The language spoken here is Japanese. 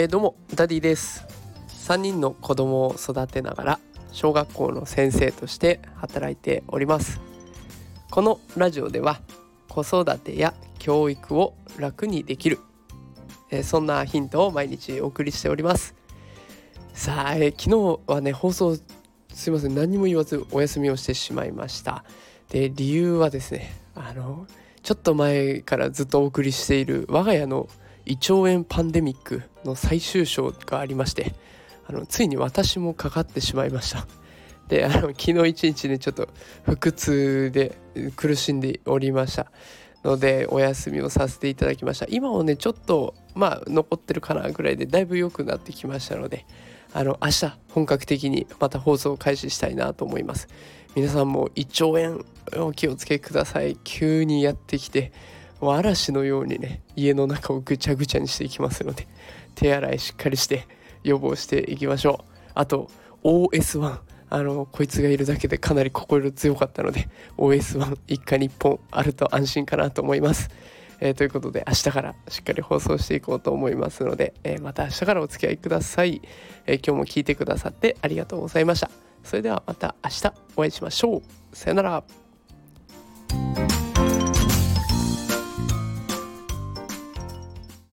えー、どうもダディです。3人の子供を育てながら小学校の先生として働いております。このラジオでは子育てや教育を楽にできる、えー、そんなヒントを毎日お送りしております。さあ、えー、昨日はね放送すいません。何も言わずお休みをしてしまいました。で理由はですねあのちょっと前からずっとお送りしている我が家の胃腸炎パンデミックの最終章がありましてあのついに私もかかってしまいました。であの昨日一日ねちょっと腹痛で苦しんでおりました。のでお休みをさせていただきました。今もねちょっとまあ残ってるかなぐらいでだいぶ良くなってきましたのであの明日本格的にまた放送を開始したいなと思います。皆さんも胃腸炎お気をつけください。急にやってきて嵐のようにね家の中をぐちゃぐちゃにしていきますので手洗いしっかりして予防していきましょう。あと OS1 あのこいつがいるだけでかなり心強かったので OS1 一家に1本あると安心かなと思います、えー、ということで明日からしっかり放送していこうと思いますので、えー、また明日からお付き合いください、えー、今日も聞いてくださってありがとうございました。それではまた明日お会いしましょう。さよなら。